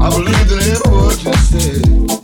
I believed in every word you said.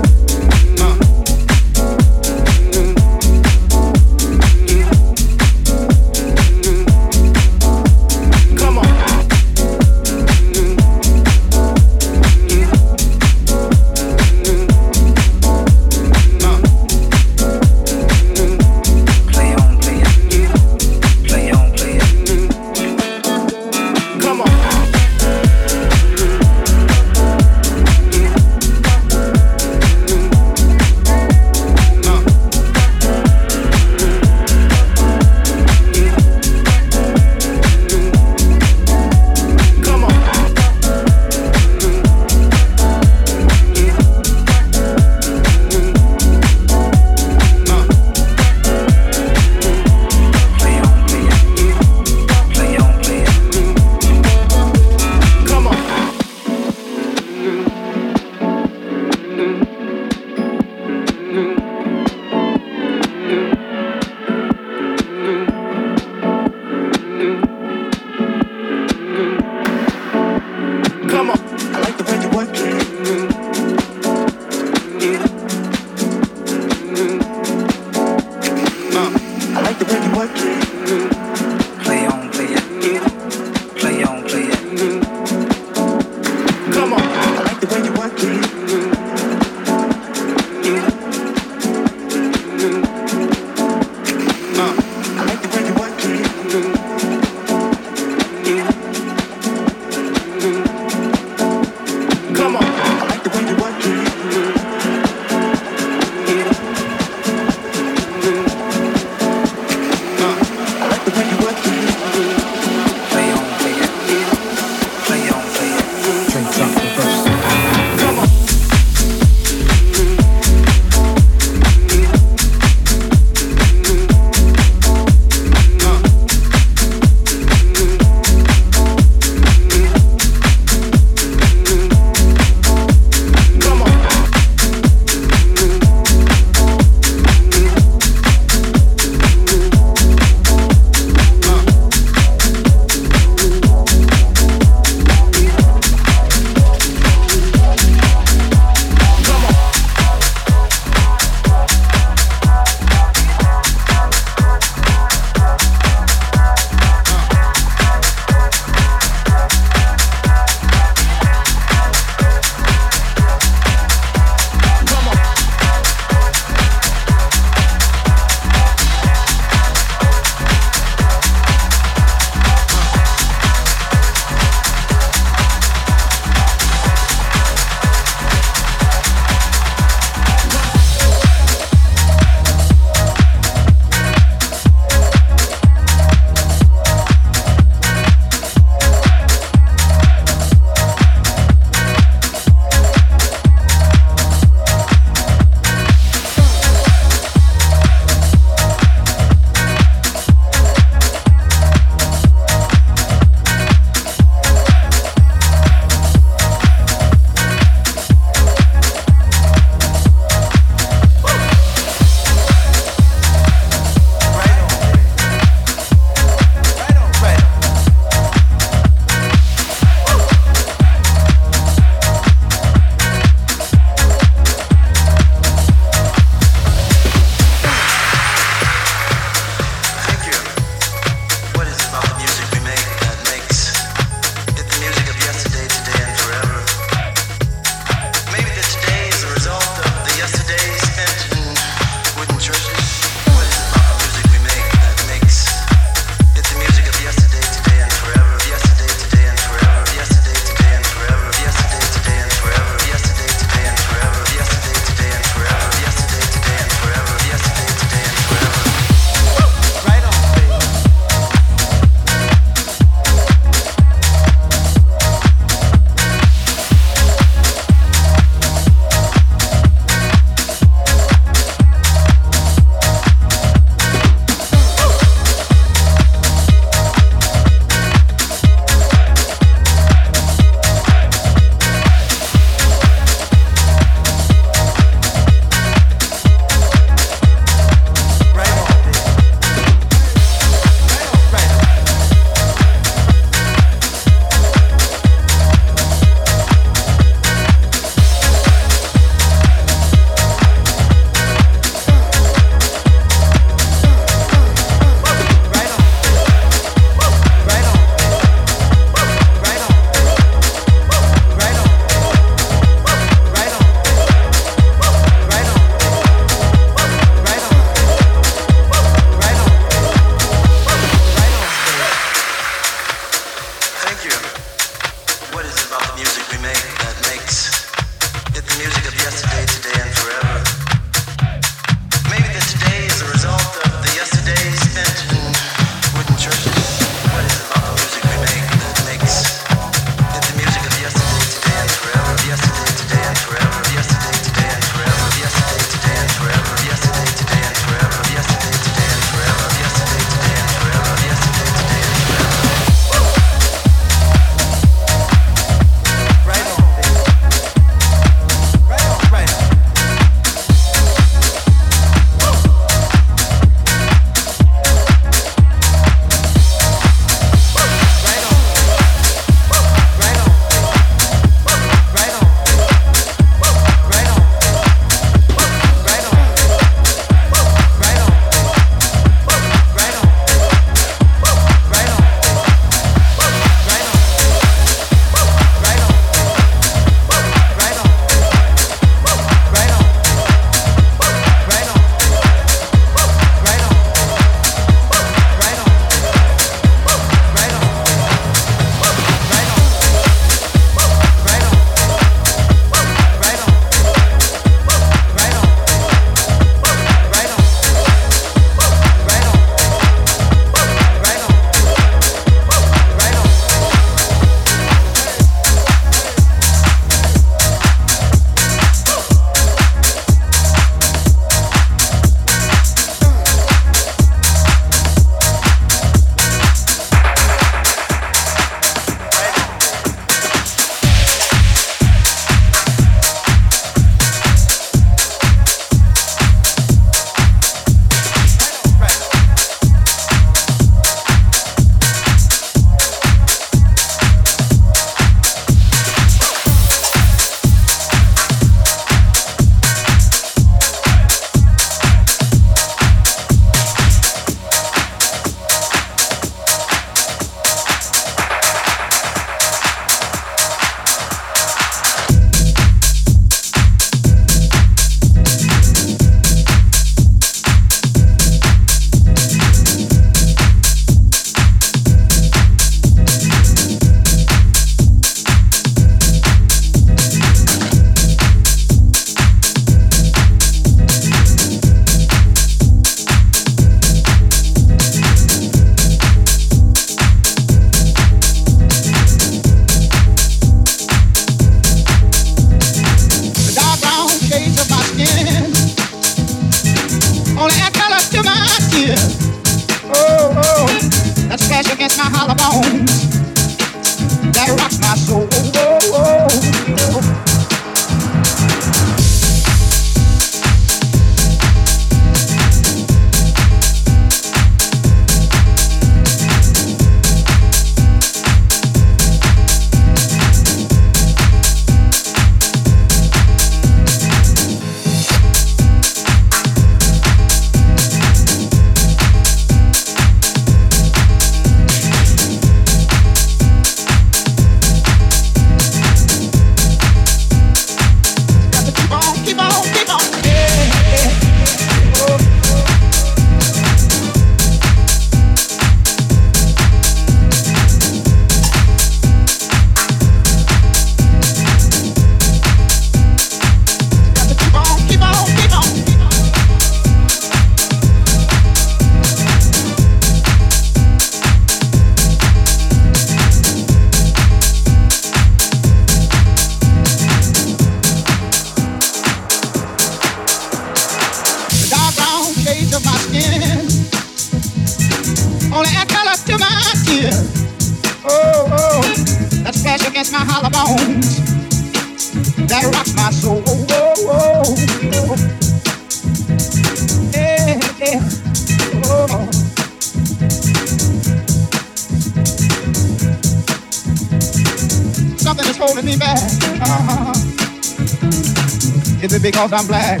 Because I'm black.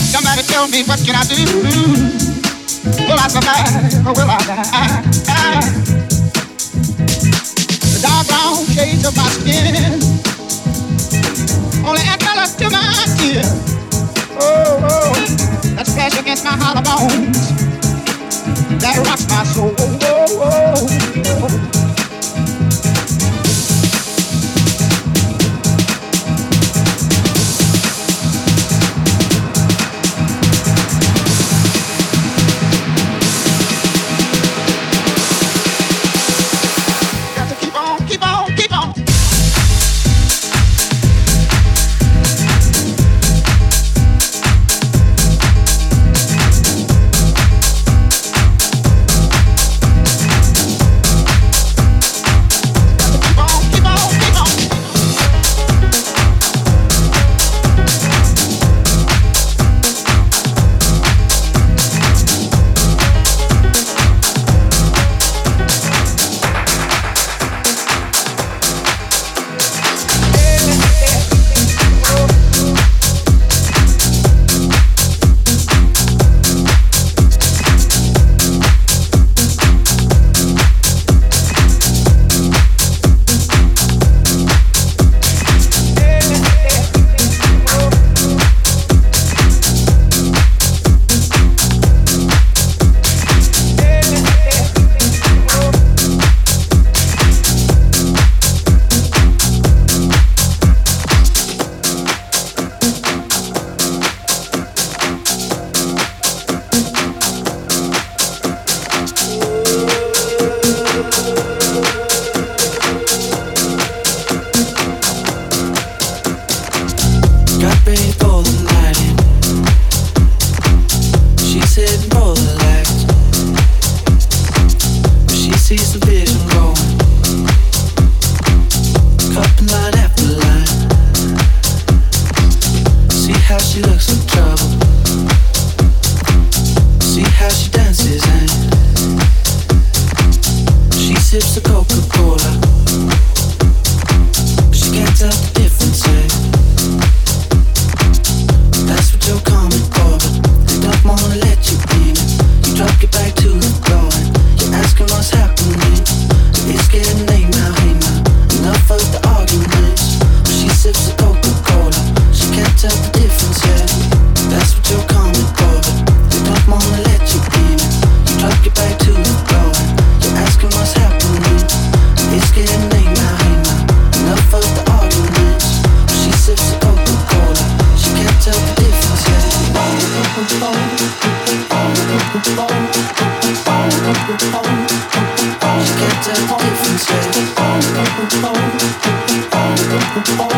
Somebody tell me what can I do? Will I survive or will I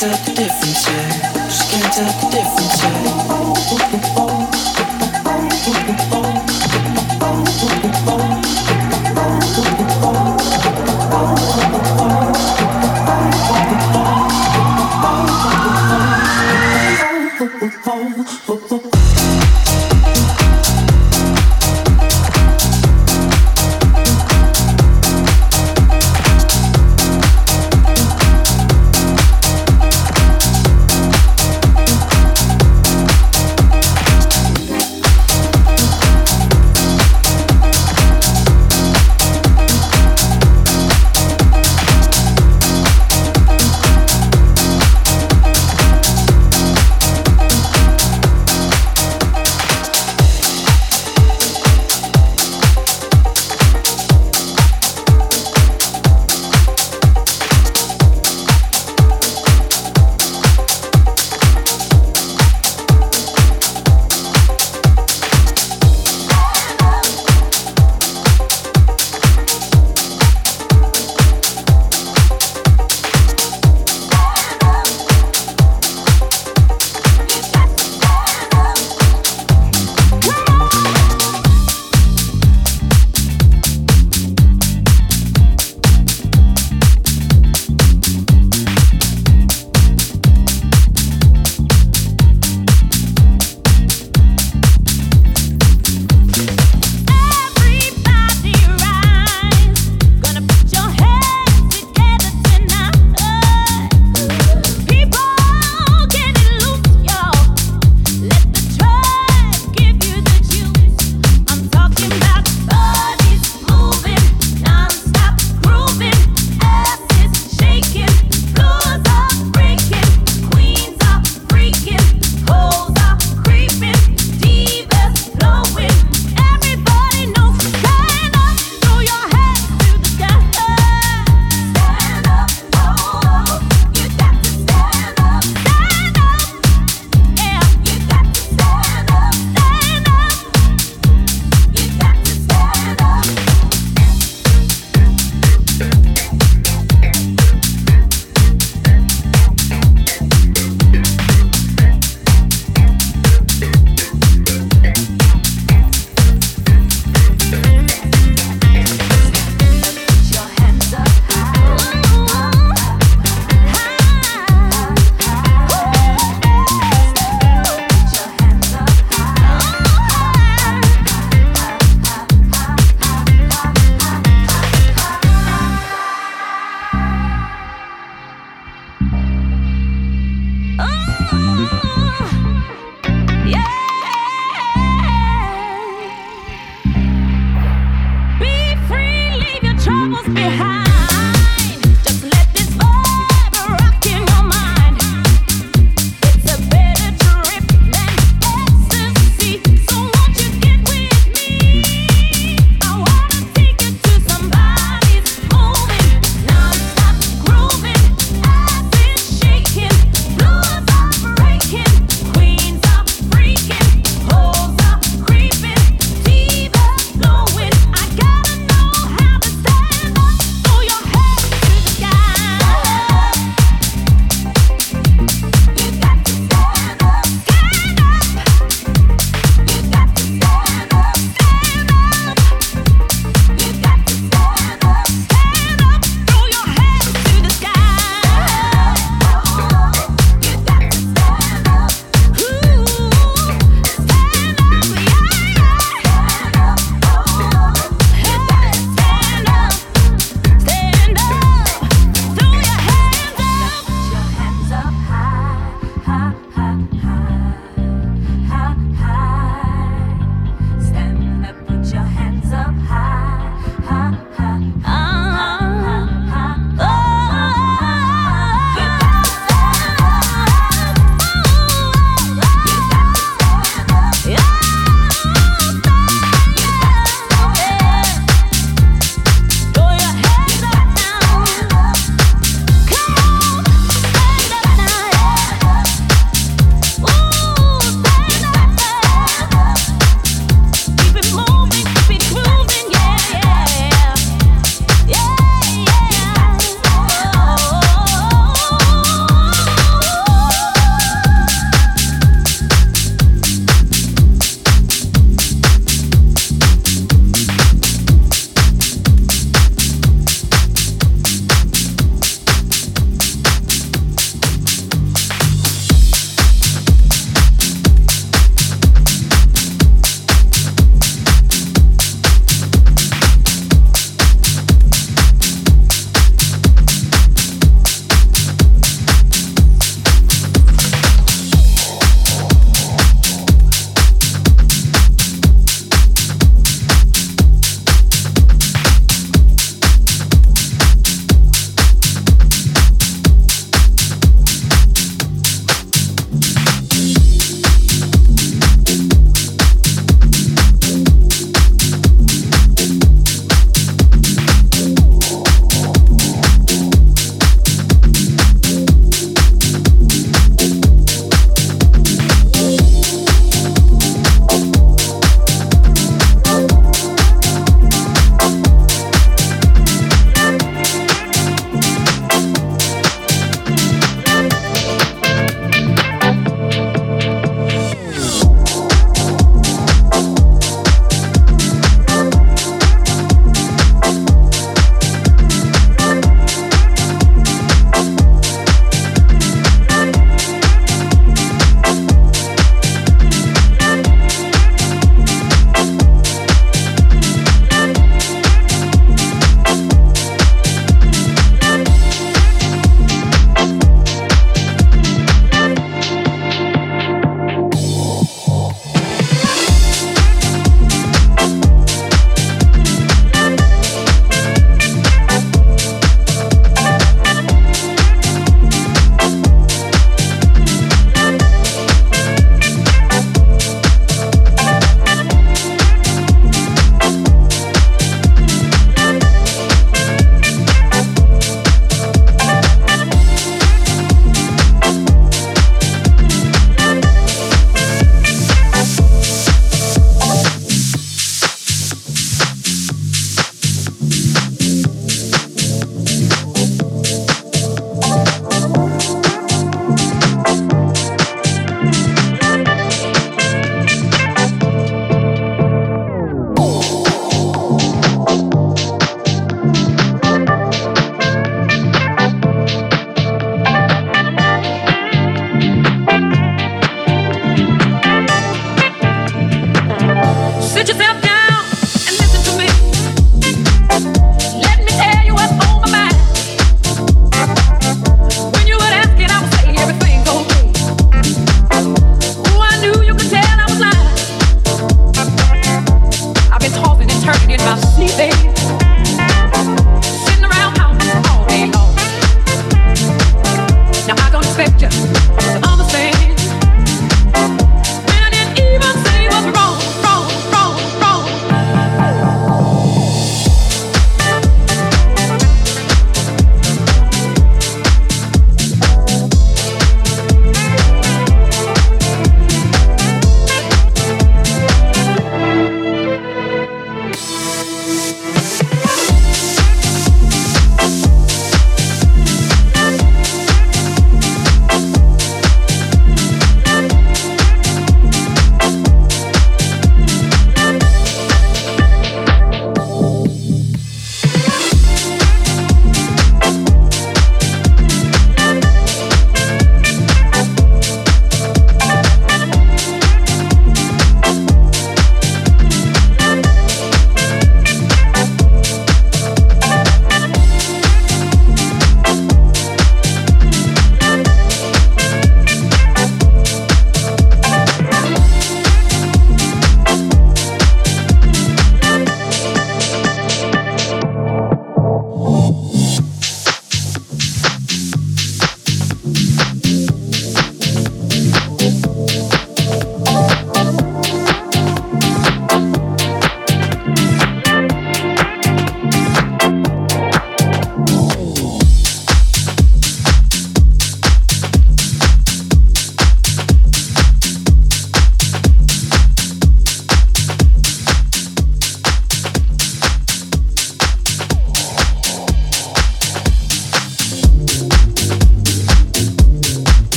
tell the difference, yeah. She can't tell the difference, yeah.